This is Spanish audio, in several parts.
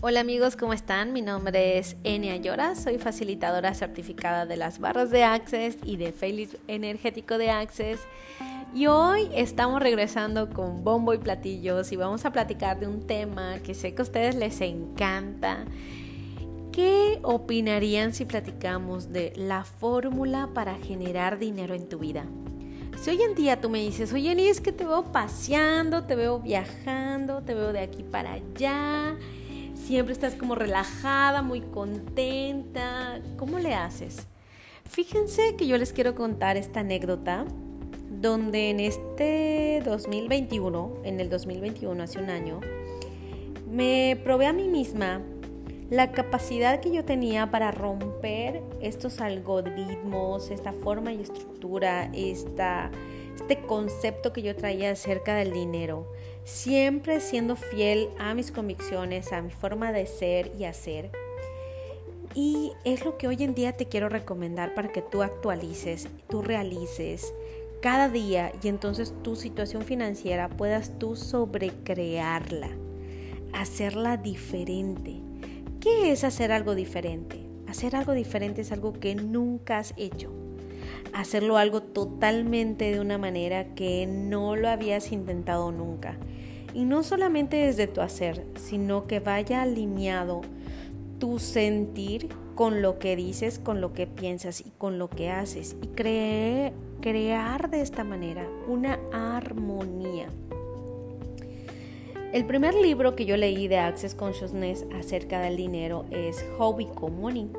Hola amigos, ¿cómo están? Mi nombre es Enia Llora, soy facilitadora certificada de las barras de Access y de Félix Energético de Access. Y hoy estamos regresando con bombo y platillos y vamos a platicar de un tema que sé que a ustedes les encanta. ¿Qué opinarían si platicamos de la fórmula para generar dinero en tu vida? Si hoy en día tú me dices, oye, Eni, es que te veo paseando, te veo viajando, te veo de aquí para allá siempre estás como relajada, muy contenta. ¿Cómo le haces? Fíjense que yo les quiero contar esta anécdota donde en este 2021, en el 2021, hace un año, me probé a mí misma la capacidad que yo tenía para romper estos algoritmos, esta forma y estructura, esta, este concepto que yo traía acerca del dinero siempre siendo fiel a mis convicciones, a mi forma de ser y hacer. Y es lo que hoy en día te quiero recomendar para que tú actualices, tú realices cada día y entonces tu situación financiera puedas tú sobrecrearla, hacerla diferente. ¿Qué es hacer algo diferente? Hacer algo diferente es algo que nunca has hecho. Hacerlo algo totalmente de una manera que no lo habías intentado nunca. Y no solamente desde tu hacer, sino que vaya alineado tu sentir con lo que dices, con lo que piensas y con lo que haces. Y crear de esta manera una armonía. El primer libro que yo leí de Access Consciousness acerca del dinero es How Become Money.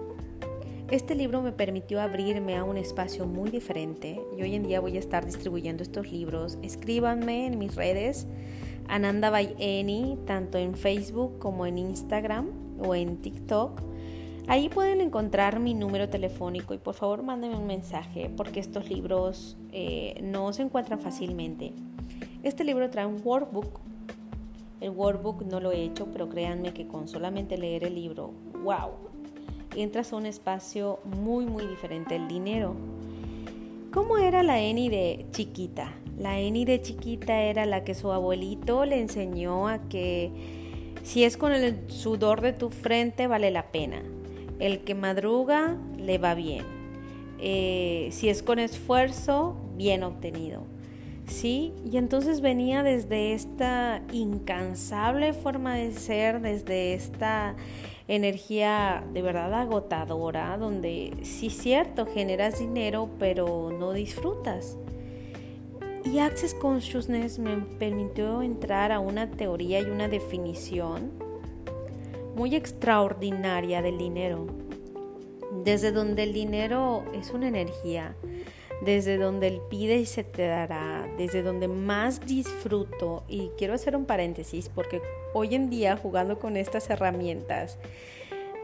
Este libro me permitió abrirme a un espacio muy diferente y hoy en día voy a estar distribuyendo estos libros. Escríbanme en mis redes Ananda by Eni, tanto en Facebook como en Instagram o en TikTok. Ahí pueden encontrar mi número telefónico y por favor mándenme un mensaje porque estos libros eh, no se encuentran fácilmente. Este libro trae un workbook. El workbook no lo he hecho, pero créanme que con solamente leer el libro, wow, entras a un espacio muy muy diferente el dinero. ¿Cómo era la Eni de chiquita? La Eni de chiquita era la que su abuelito le enseñó a que si es con el sudor de tu frente vale la pena. El que madruga le va bien. Eh, si es con esfuerzo, bien obtenido. ¿Sí? Y entonces venía desde esta incansable forma de ser, desde esta energía de verdad agotadora, donde sí cierto, generas dinero, pero no disfrutas. Y Access Consciousness me permitió entrar a una teoría y una definición muy extraordinaria del dinero. Desde donde el dinero es una energía, desde donde el pide y se te dará, desde donde más disfruto. Y quiero hacer un paréntesis porque hoy en día jugando con estas herramientas,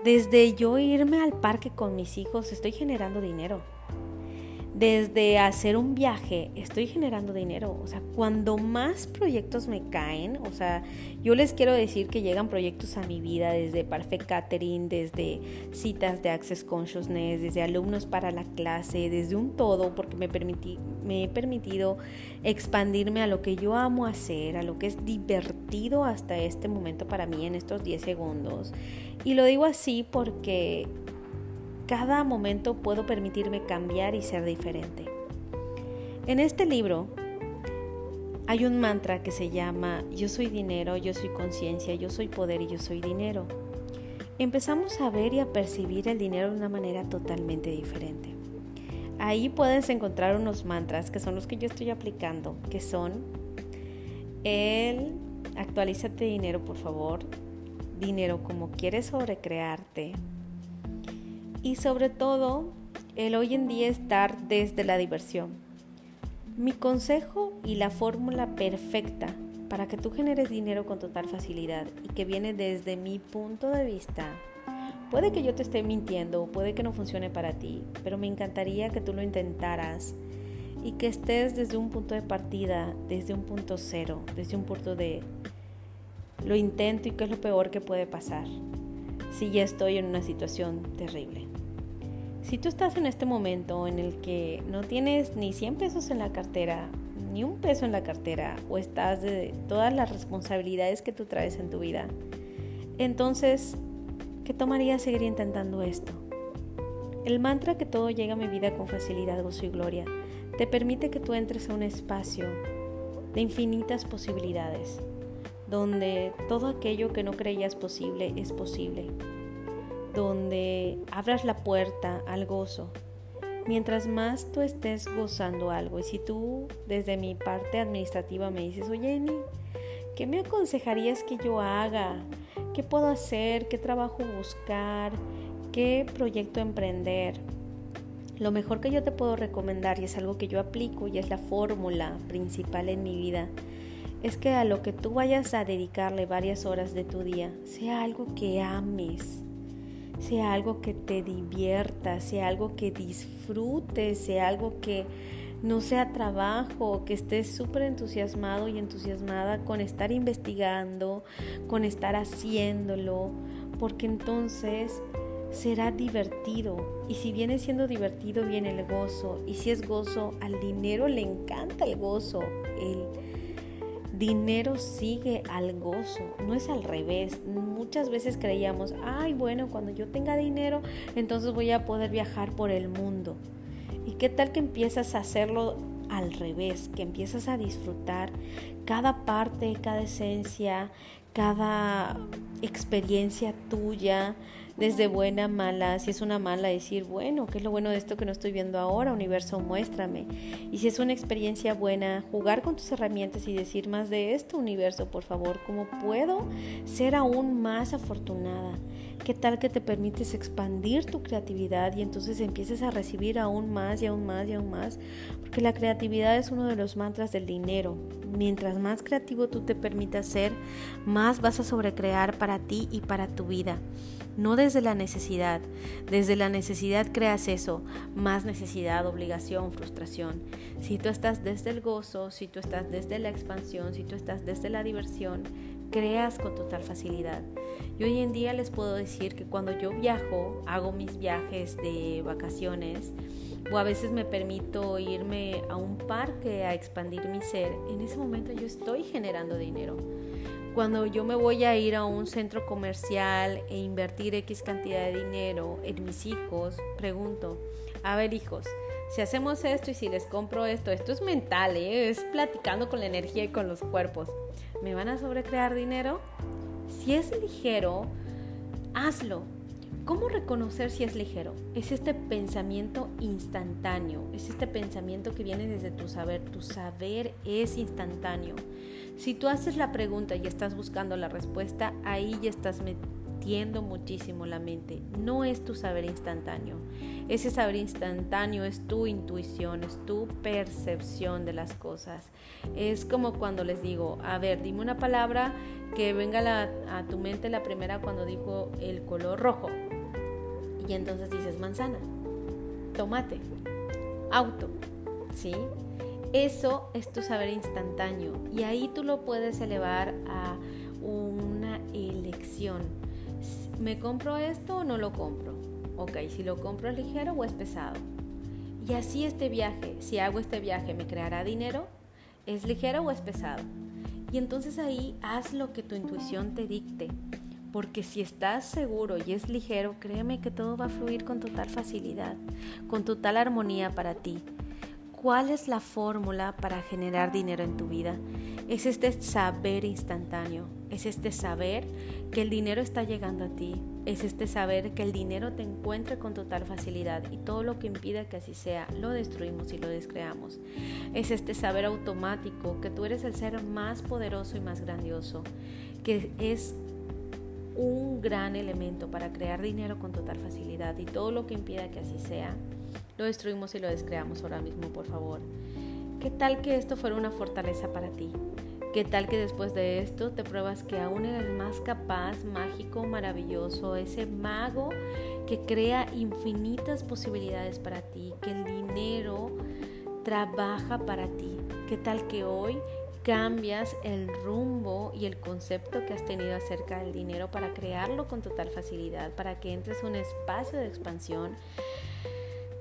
desde yo irme al parque con mis hijos estoy generando dinero desde hacer un viaje estoy generando dinero. O sea, cuando más proyectos me caen, o sea, yo les quiero decir que llegan proyectos a mi vida desde Perfect Catering, desde citas de Access Consciousness, desde alumnos para la clase, desde un todo, porque me, permití, me he permitido expandirme a lo que yo amo hacer, a lo que es divertido hasta este momento para mí en estos 10 segundos. Y lo digo así porque cada momento puedo permitirme cambiar y ser diferente. En este libro hay un mantra que se llama Yo soy dinero, yo soy conciencia, yo soy poder y yo soy dinero. Empezamos a ver y a percibir el dinero de una manera totalmente diferente. Ahí puedes encontrar unos mantras que son los que yo estoy aplicando, que son el actualízate dinero por favor, dinero como quieres sobrecrearte, y sobre todo el hoy en día estar desde la diversión. Mi consejo y la fórmula perfecta para que tú generes dinero con total facilidad y que viene desde mi punto de vista. Puede que yo te esté mintiendo, puede que no funcione para ti, pero me encantaría que tú lo intentaras y que estés desde un punto de partida, desde un punto cero, desde un punto de lo intento y qué es lo peor que puede pasar si ya estoy en una situación terrible. Si tú estás en este momento en el que no tienes ni 100 pesos en la cartera, ni un peso en la cartera, o estás de todas las responsabilidades que tú traes en tu vida, Entonces, ¿qué tomaría seguir intentando esto? El mantra que todo llega a mi vida con facilidad, gozo y gloria te permite que tú entres a un espacio de infinitas posibilidades, donde todo aquello que no creías posible es posible, donde abras la puerta al gozo. Mientras más tú estés gozando algo, y si tú desde mi parte administrativa me dices, oye, Eni, ¿qué me aconsejarías que yo haga? ¿Qué puedo hacer? ¿Qué trabajo buscar? ¿Qué proyecto emprender? Lo mejor que yo te puedo recomendar, y es algo que yo aplico y es la fórmula principal en mi vida, es que a lo que tú vayas a dedicarle varias horas de tu día, sea algo que ames, sea algo que te divierta, sea algo que disfrutes, sea algo que no sea trabajo, que estés súper entusiasmado y entusiasmada con estar investigando, con estar haciéndolo, porque entonces será divertido. Y si viene siendo divertido, viene el gozo. Y si es gozo, al dinero le encanta el gozo. El dinero sigue al gozo, no es al revés. Muchas veces creíamos, ay, bueno, cuando yo tenga dinero, entonces voy a poder viajar por el mundo. ¿Y qué tal que empiezas a hacerlo al revés? Que empiezas a disfrutar cada parte, cada esencia, cada experiencia tuya, desde buena, mala, si es una mala, decir, bueno, ¿qué es lo bueno de esto que no estoy viendo ahora? Universo, muéstrame. Y si es una experiencia buena, jugar con tus herramientas y decir más de esto, universo, por favor, ¿cómo puedo ser aún más afortunada? ¿Qué tal que te permites expandir tu creatividad y entonces empieces a recibir aún más y aún más y aún más? Porque la creatividad es uno de los mantras del dinero. Mientras más creativo tú te permitas ser, más vas a sobrecrear para ti y para tu vida no desde la necesidad. Desde la necesidad creas eso, más necesidad, obligación, frustración. Si tú estás desde el gozo, si tú estás desde la expansión, si tú estás desde la diversión, creas con total facilidad. Y hoy en día les puedo decir que cuando yo viajo, hago mis viajes de vacaciones, o a veces me permito irme a un parque a expandir mi ser, en ese momento yo estoy generando dinero. Cuando yo me voy a ir a un centro comercial e invertir X cantidad de dinero en mis hijos, pregunto, a ver hijos, si hacemos esto y si les compro esto, esto es mental, ¿eh? es platicando con la energía y con los cuerpos, ¿me van a sobrecrear dinero? Si es ligero, hazlo. ¿Cómo reconocer si es ligero? Es este pensamiento instantáneo, es este pensamiento que viene desde tu saber. Tu saber es instantáneo. Si tú haces la pregunta y estás buscando la respuesta, ahí ya estás muchísimo la mente. No es tu saber instantáneo. Ese saber instantáneo es tu intuición, es tu percepción de las cosas. Es como cuando les digo, a ver, dime una palabra que venga a tu mente la primera cuando dijo el color rojo. Y entonces dices manzana, tomate, auto, ¿sí? Eso es tu saber instantáneo y ahí tú lo puedes elevar a una elección. ¿Me compro esto o no lo compro? Ok, si lo compro es ligero o es pesado. Y así este viaje, si hago este viaje, ¿me creará dinero? ¿Es ligero o es pesado? Y entonces ahí haz lo que tu intuición te dicte. Porque si estás seguro y es ligero, créeme que todo va a fluir con total facilidad, con total armonía para ti. ¿Cuál es la fórmula para generar dinero en tu vida? Es este saber instantáneo, es este saber que el dinero está llegando a ti, es este saber que el dinero te encuentre con total facilidad y todo lo que impida que así sea lo destruimos y lo descreamos. Es este saber automático que tú eres el ser más poderoso y más grandioso, que es un gran elemento para crear dinero con total facilidad y todo lo que impida que así sea lo destruimos y lo descreamos ahora mismo, por favor. ¿Qué tal que esto fuera una fortaleza para ti? ¿Qué tal que después de esto te pruebas que aún eres más capaz, mágico, maravilloso, ese mago que crea infinitas posibilidades para ti, que el dinero trabaja para ti? ¿Qué tal que hoy cambias el rumbo y el concepto que has tenido acerca del dinero para crearlo con total facilidad, para que entres a un espacio de expansión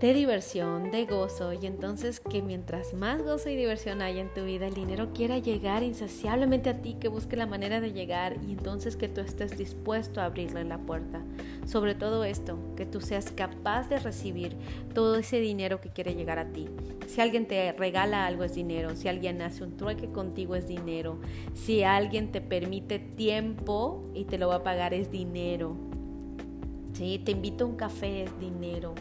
de diversión, de gozo y entonces que mientras más gozo y diversión haya en tu vida, el dinero quiera llegar insaciablemente a ti, que busque la manera de llegar y entonces que tú estés dispuesto a abrirle la puerta. Sobre todo esto, que tú seas capaz de recibir todo ese dinero que quiere llegar a ti. Si alguien te regala algo es dinero, si alguien hace un trueque contigo es dinero, si alguien te permite tiempo y te lo va a pagar es dinero. Si te invito a un café es dinero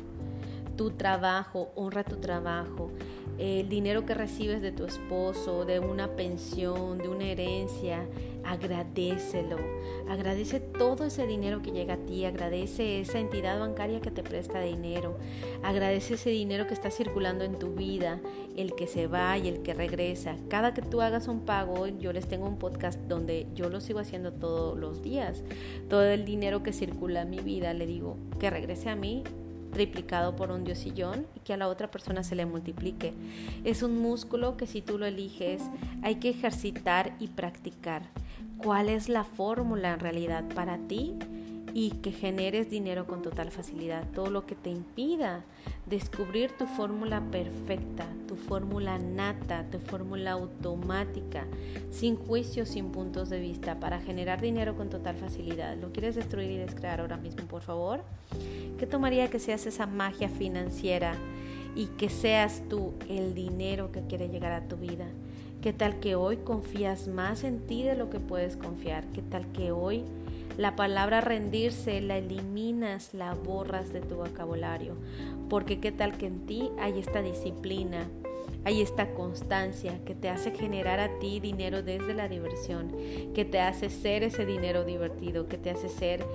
tu trabajo, honra tu trabajo, el dinero que recibes de tu esposo, de una pensión, de una herencia, agradecelo. Agradece todo ese dinero que llega a ti, agradece esa entidad bancaria que te presta dinero, agradece ese dinero que está circulando en tu vida, el que se va y el que regresa. Cada que tú hagas un pago, yo les tengo un podcast donde yo lo sigo haciendo todos los días. Todo el dinero que circula en mi vida, le digo que regrese a mí triplicado por un diosillón y que a la otra persona se le multiplique. Es un músculo que si tú lo eliges hay que ejercitar y practicar. ¿Cuál es la fórmula en realidad para ti? Y que generes dinero con total facilidad. Todo lo que te impida descubrir tu fórmula perfecta, tu fórmula nata, tu fórmula automática, sin juicios, sin puntos de vista, para generar dinero con total facilidad. ¿Lo quieres destruir y descrear ahora mismo, por favor? ¿Qué tomaría que seas esa magia financiera y que seas tú el dinero que quiere llegar a tu vida? ¿Qué tal que hoy confías más en ti de lo que puedes confiar? ¿Qué tal que hoy la palabra rendirse la eliminas, la borras de tu vocabulario. Porque qué tal que en ti hay esta disciplina, hay esta constancia que te hace generar a ti dinero desde la diversión, que te hace ser ese dinero divertido, que te hace ser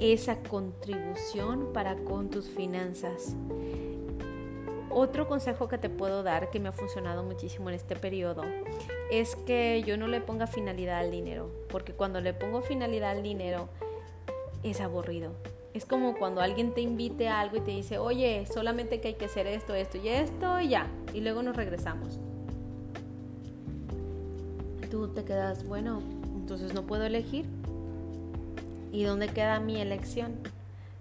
esa contribución para con tus finanzas. Otro consejo que te puedo dar que me ha funcionado muchísimo en este periodo es que yo no le ponga finalidad al dinero, porque cuando le pongo finalidad al dinero es aburrido. Es como cuando alguien te invite a algo y te dice, oye, solamente que hay que hacer esto, esto y esto y ya, y luego nos regresamos. Tú te quedas, bueno, entonces no puedo elegir. ¿Y dónde queda mi elección?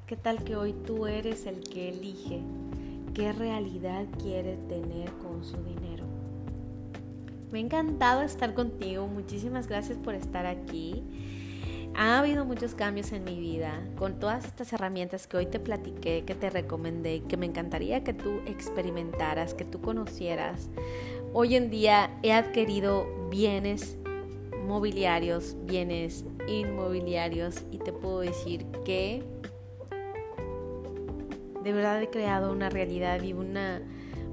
¿Qué tal que hoy tú eres el que elige qué realidad quiere tener con su dinero. Me ha encantado estar contigo, muchísimas gracias por estar aquí. Ha habido muchos cambios en mi vida con todas estas herramientas que hoy te platiqué, que te recomendé, que me encantaría que tú experimentaras, que tú conocieras. Hoy en día he adquirido bienes mobiliarios, bienes inmobiliarios y te puedo decir que de verdad he creado una realidad y una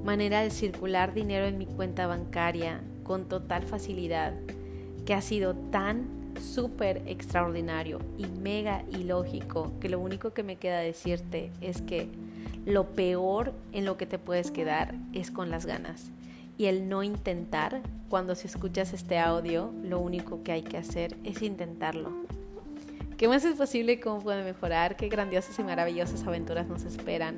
manera de circular dinero en mi cuenta bancaria con total facilidad que ha sido tan súper extraordinario y mega ilógico que lo único que me queda decirte es que lo peor en lo que te puedes quedar es con las ganas. Y el no intentar, cuando si escuchas este audio, lo único que hay que hacer es intentarlo. ¿Qué más es posible cómo puede mejorar? ¿Qué grandiosas y maravillosas aventuras nos esperan?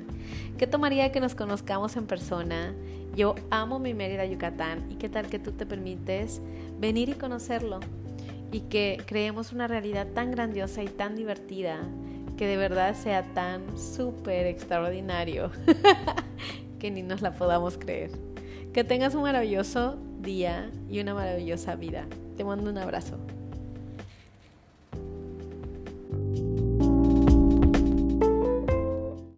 ¿Qué tomaría que nos conozcamos en persona? Yo amo mi Mérida, Yucatán. ¿Y qué tal que tú te permites venir y conocerlo? Y que creemos una realidad tan grandiosa y tan divertida que de verdad sea tan súper extraordinario que ni nos la podamos creer. Que tengas un maravilloso día y una maravillosa vida. Te mando un abrazo.